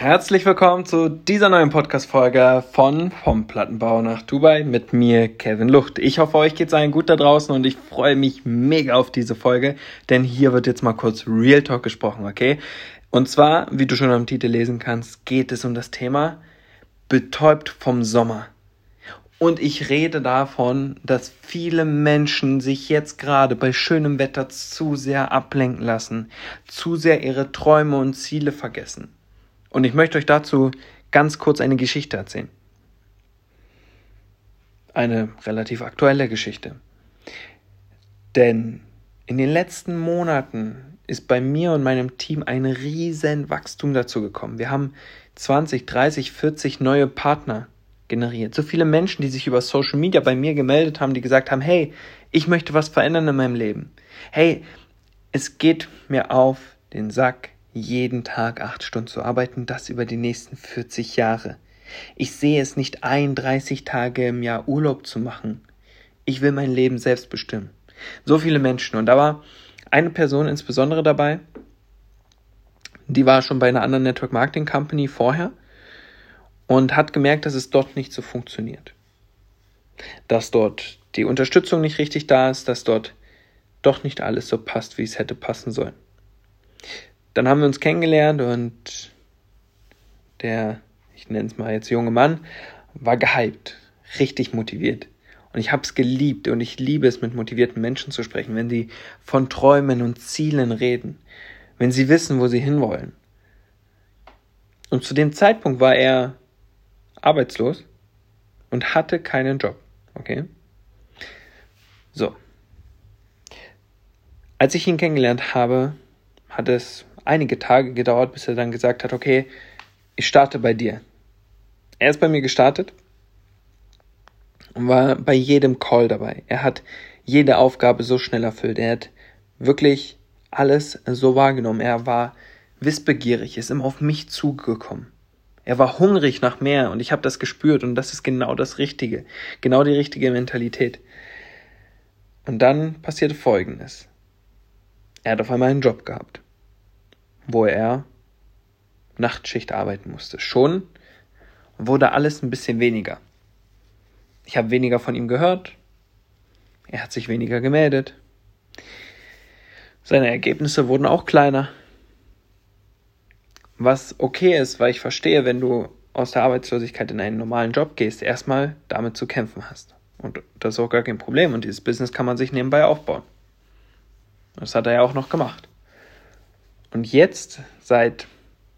Herzlich willkommen zu dieser neuen Podcast-Folge von Vom Plattenbau nach Dubai mit mir, Kevin Lucht. Ich hoffe, euch geht's allen gut da draußen und ich freue mich mega auf diese Folge, denn hier wird jetzt mal kurz Real Talk gesprochen, okay? Und zwar, wie du schon am Titel lesen kannst, geht es um das Thema betäubt vom Sommer. Und ich rede davon, dass viele Menschen sich jetzt gerade bei schönem Wetter zu sehr ablenken lassen, zu sehr ihre Träume und Ziele vergessen. Und ich möchte euch dazu ganz kurz eine Geschichte erzählen. Eine relativ aktuelle Geschichte. Denn in den letzten Monaten ist bei mir und meinem Team ein riesen Wachstum dazu gekommen. Wir haben 20, 30, 40 neue Partner generiert. So viele Menschen, die sich über Social Media bei mir gemeldet haben, die gesagt haben, hey, ich möchte was verändern in meinem Leben. Hey, es geht mir auf den Sack, jeden Tag acht Stunden zu arbeiten, das über die nächsten 40 Jahre. Ich sehe es nicht ein, 30 Tage im Jahr Urlaub zu machen. Ich will mein Leben selbst bestimmen. So viele Menschen. Und da war eine Person insbesondere dabei, die war schon bei einer anderen Network Marketing Company vorher und hat gemerkt, dass es dort nicht so funktioniert. Dass dort die Unterstützung nicht richtig da ist, dass dort doch nicht alles so passt, wie es hätte passen sollen. Dann haben wir uns kennengelernt und der, ich nenne es mal jetzt junge Mann, war gehypt, richtig motiviert. Und ich habe es geliebt und ich liebe es, mit motivierten Menschen zu sprechen, wenn sie von Träumen und Zielen reden, wenn sie wissen, wo sie hinwollen. Und zu dem Zeitpunkt war er arbeitslos und hatte keinen Job. Okay? So. Als ich ihn kennengelernt habe, hat es einige Tage gedauert, bis er dann gesagt hat, okay, ich starte bei dir. Er ist bei mir gestartet und war bei jedem Call dabei. Er hat jede Aufgabe so schnell erfüllt. Er hat wirklich alles so wahrgenommen. Er war wissbegierig, ist immer auf mich zugekommen. Er war hungrig nach mehr und ich habe das gespürt und das ist genau das Richtige, genau die richtige Mentalität. Und dann passierte Folgendes. Er hat auf einmal einen Job gehabt wo er Nachtschicht arbeiten musste. Schon wurde alles ein bisschen weniger. Ich habe weniger von ihm gehört. Er hat sich weniger gemeldet. Seine Ergebnisse wurden auch kleiner. Was okay ist, weil ich verstehe, wenn du aus der Arbeitslosigkeit in einen normalen Job gehst, erstmal damit zu kämpfen hast. Und das ist auch gar kein Problem. Und dieses Business kann man sich nebenbei aufbauen. Das hat er ja auch noch gemacht. Und jetzt, seit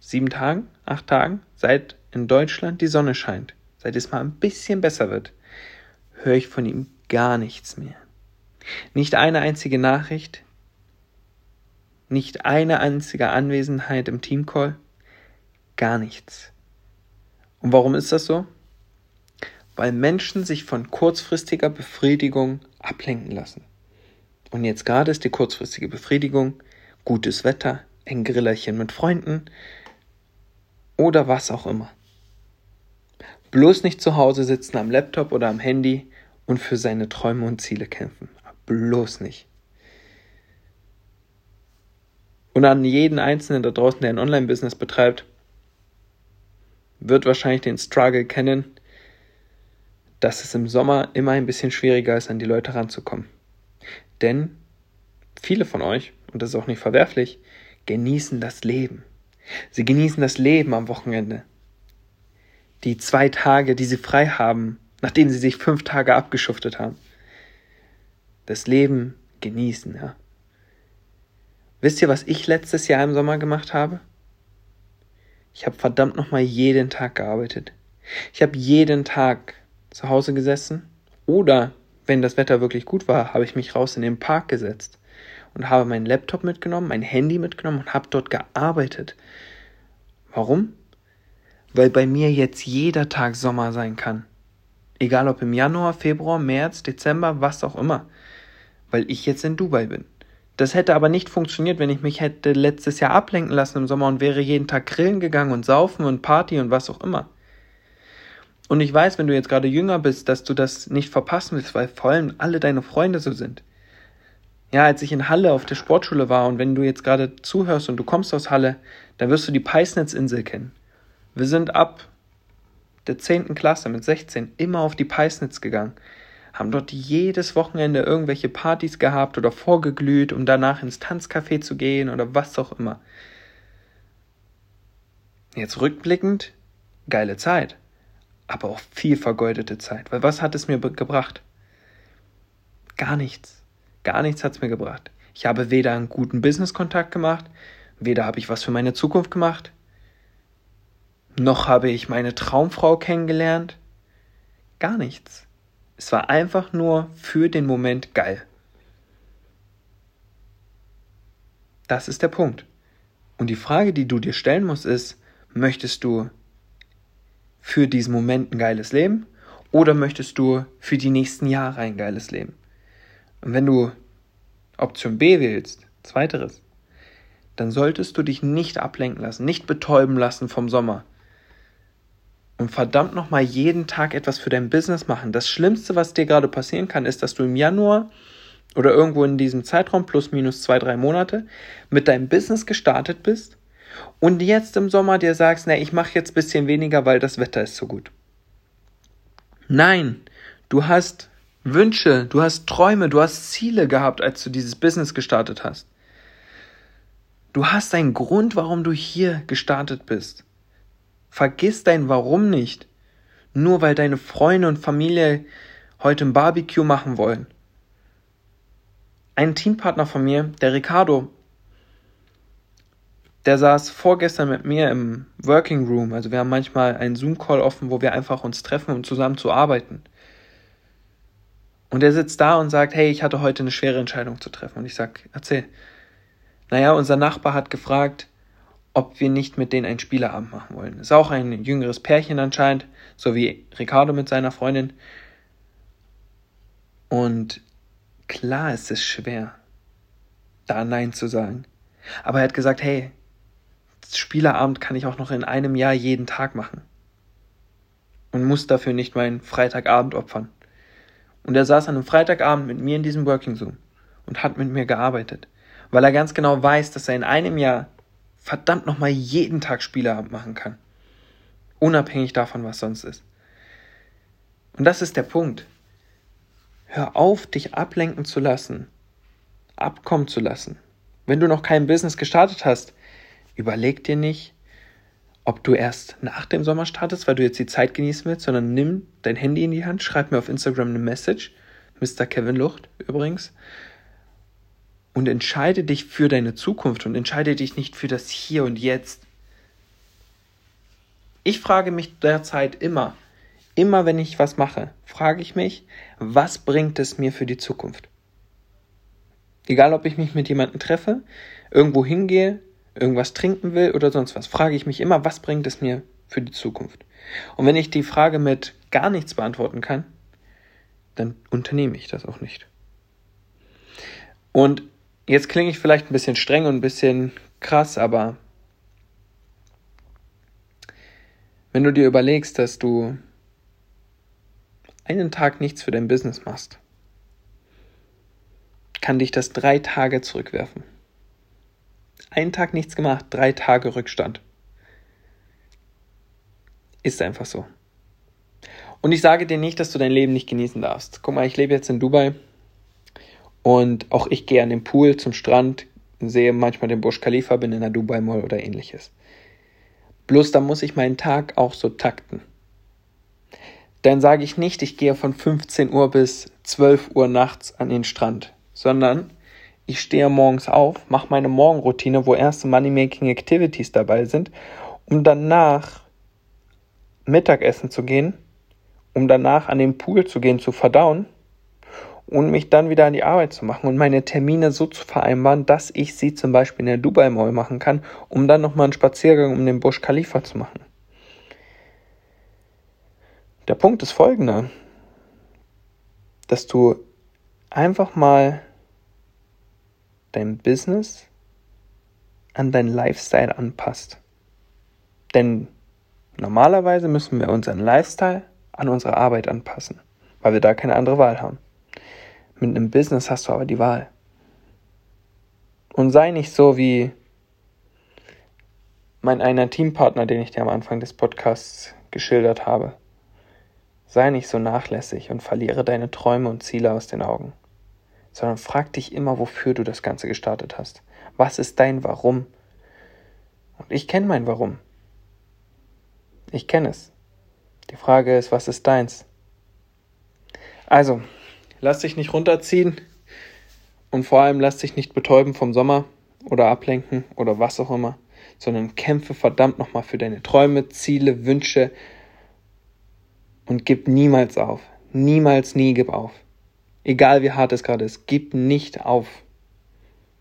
sieben Tagen, acht Tagen, seit in Deutschland die Sonne scheint, seit es mal ein bisschen besser wird, höre ich von ihm gar nichts mehr. Nicht eine einzige Nachricht, nicht eine einzige Anwesenheit im Teamcall, gar nichts. Und warum ist das so? Weil Menschen sich von kurzfristiger Befriedigung ablenken lassen. Und jetzt gerade ist die kurzfristige Befriedigung gutes Wetter, ein Grillerchen mit Freunden oder was auch immer. Bloß nicht zu Hause sitzen am Laptop oder am Handy und für seine Träume und Ziele kämpfen. Bloß nicht. Und an jeden Einzelnen da draußen, der ein Online-Business betreibt, wird wahrscheinlich den Struggle kennen, dass es im Sommer immer ein bisschen schwieriger ist, an die Leute ranzukommen. Denn viele von euch, und das ist auch nicht verwerflich, genießen das Leben. Sie genießen das Leben am Wochenende. Die zwei Tage, die sie frei haben, nachdem sie sich fünf Tage abgeschuftet haben. Das Leben genießen, ja. Wisst ihr, was ich letztes Jahr im Sommer gemacht habe? Ich habe verdammt nochmal jeden Tag gearbeitet. Ich habe jeden Tag zu Hause gesessen oder, wenn das Wetter wirklich gut war, habe ich mich raus in den Park gesetzt und habe meinen Laptop mitgenommen, mein Handy mitgenommen und habe dort gearbeitet. Warum? Weil bei mir jetzt jeder Tag Sommer sein kann. Egal ob im Januar, Februar, März, Dezember, was auch immer. Weil ich jetzt in Dubai bin. Das hätte aber nicht funktioniert, wenn ich mich hätte letztes Jahr ablenken lassen im Sommer und wäre jeden Tag grillen gegangen und saufen und Party und was auch immer. Und ich weiß, wenn du jetzt gerade jünger bist, dass du das nicht verpassen willst, weil vor allem alle deine Freunde so sind ja, als ich in Halle auf der Sportschule war und wenn du jetzt gerade zuhörst und du kommst aus Halle, dann wirst du die Peisnitzinsel kennen. Wir sind ab der 10. Klasse mit 16 immer auf die Peisnitz gegangen, haben dort jedes Wochenende irgendwelche Partys gehabt oder vorgeglüht, um danach ins Tanzcafé zu gehen oder was auch immer. Jetzt rückblickend, geile Zeit, aber auch viel vergeudete Zeit, weil was hat es mir gebracht? Gar nichts. Gar nichts hat es mir gebracht. Ich habe weder einen guten Business-Kontakt gemacht, weder habe ich was für meine Zukunft gemacht, noch habe ich meine Traumfrau kennengelernt. Gar nichts. Es war einfach nur für den Moment geil. Das ist der Punkt. Und die Frage, die du dir stellen musst, ist, möchtest du für diesen Moment ein geiles Leben oder möchtest du für die nächsten Jahre ein geiles Leben? Und wenn du Option B wählst, zweiteres, dann solltest du dich nicht ablenken lassen, nicht betäuben lassen vom Sommer. Und verdammt nochmal jeden Tag etwas für dein Business machen. Das Schlimmste, was dir gerade passieren kann, ist, dass du im Januar oder irgendwo in diesem Zeitraum plus minus zwei, drei Monate mit deinem Business gestartet bist und jetzt im Sommer dir sagst, na, ich mache jetzt ein bisschen weniger, weil das Wetter ist so gut. Nein, du hast Wünsche, du hast Träume, du hast Ziele gehabt, als du dieses Business gestartet hast. Du hast einen Grund, warum du hier gestartet bist. Vergiss dein Warum nicht. Nur weil deine Freunde und Familie heute ein Barbecue machen wollen. Ein Teampartner von mir, der Ricardo, der saß vorgestern mit mir im Working Room. Also wir haben manchmal einen Zoom-Call offen, wo wir einfach uns treffen, um zusammen zu arbeiten. Und er sitzt da und sagt, hey, ich hatte heute eine schwere Entscheidung zu treffen. Und ich sag, erzähl. Naja, unser Nachbar hat gefragt, ob wir nicht mit denen einen Spieleabend machen wollen. Ist auch ein jüngeres Pärchen anscheinend, so wie Ricardo mit seiner Freundin. Und klar ist es schwer, da Nein zu sagen. Aber er hat gesagt, hey, Spieleabend kann ich auch noch in einem Jahr jeden Tag machen. Und muss dafür nicht meinen Freitagabend opfern. Und er saß an einem Freitagabend mit mir in diesem Working Zoom und hat mit mir gearbeitet, weil er ganz genau weiß, dass er in einem Jahr verdammt nochmal jeden Tag Spieleabend machen kann. Unabhängig davon, was sonst ist. Und das ist der Punkt. Hör auf, dich ablenken zu lassen, abkommen zu lassen. Wenn du noch kein Business gestartet hast, überleg dir nicht, ob du erst nach dem Sommer startest, weil du jetzt die Zeit genießen willst, sondern nimm dein Handy in die Hand, schreib mir auf Instagram eine Message, Mr. Kevin Lucht übrigens, und entscheide dich für deine Zukunft und entscheide dich nicht für das Hier und Jetzt. Ich frage mich derzeit immer, immer wenn ich was mache, frage ich mich, was bringt es mir für die Zukunft? Egal, ob ich mich mit jemandem treffe, irgendwo hingehe, irgendwas trinken will oder sonst was, frage ich mich immer, was bringt es mir für die Zukunft? Und wenn ich die Frage mit gar nichts beantworten kann, dann unternehme ich das auch nicht. Und jetzt klinge ich vielleicht ein bisschen streng und ein bisschen krass, aber wenn du dir überlegst, dass du einen Tag nichts für dein Business machst, kann dich das drei Tage zurückwerfen. Einen Tag nichts gemacht, drei Tage Rückstand. Ist einfach so. Und ich sage dir nicht, dass du dein Leben nicht genießen darfst. Guck mal, ich lebe jetzt in Dubai und auch ich gehe an den Pool zum Strand, sehe manchmal den Burj Khalifa, bin in der Dubai Mall oder ähnliches. Bloß da muss ich meinen Tag auch so takten. Dann sage ich nicht, ich gehe von 15 Uhr bis 12 Uhr nachts an den Strand, sondern ich stehe morgens auf, mache meine Morgenroutine, wo erste Money-Making Activities dabei sind, um danach Mittagessen zu gehen, um danach an den Pool zu gehen, zu verdauen und mich dann wieder an die Arbeit zu machen und meine Termine so zu vereinbaren, dass ich sie zum Beispiel in der Dubai Mall machen kann, um dann nochmal einen Spaziergang um den Busch Khalifa zu machen. Der Punkt ist folgender, dass du einfach mal dein Business an dein Lifestyle anpasst. Denn normalerweise müssen wir unseren Lifestyle an unsere Arbeit anpassen, weil wir da keine andere Wahl haben. Mit einem Business hast du aber die Wahl. Und sei nicht so wie mein einer Teampartner, den ich dir am Anfang des Podcasts geschildert habe. Sei nicht so nachlässig und verliere deine Träume und Ziele aus den Augen, sondern frag dich immer, wofür du das Ganze gestartet hast. Was ist dein Warum? Und ich kenne mein Warum. Ich kenne es. Die Frage ist, was ist deins? Also, lass dich nicht runterziehen und vor allem lass dich nicht betäuben vom Sommer oder ablenken oder was auch immer, sondern kämpfe verdammt nochmal für deine Träume, Ziele, Wünsche und gib niemals auf. Niemals, nie gib auf. Egal wie hart es gerade ist, gib nicht auf.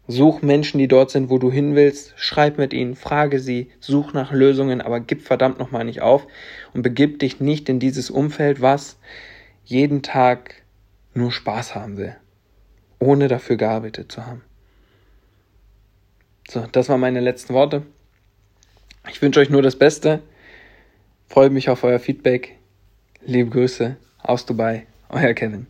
Such Menschen, die dort sind, wo du hin willst, schreib mit ihnen, frage sie, such nach Lösungen, aber gib verdammt nochmal nicht auf und begib dich nicht in dieses Umfeld, was jeden Tag nur Spaß haben will, ohne dafür gearbeitet zu haben. So, das waren meine letzten Worte. Ich wünsche euch nur das Beste. Freue mich auf euer Feedback. Liebe Grüße aus Dubai, euer Kevin.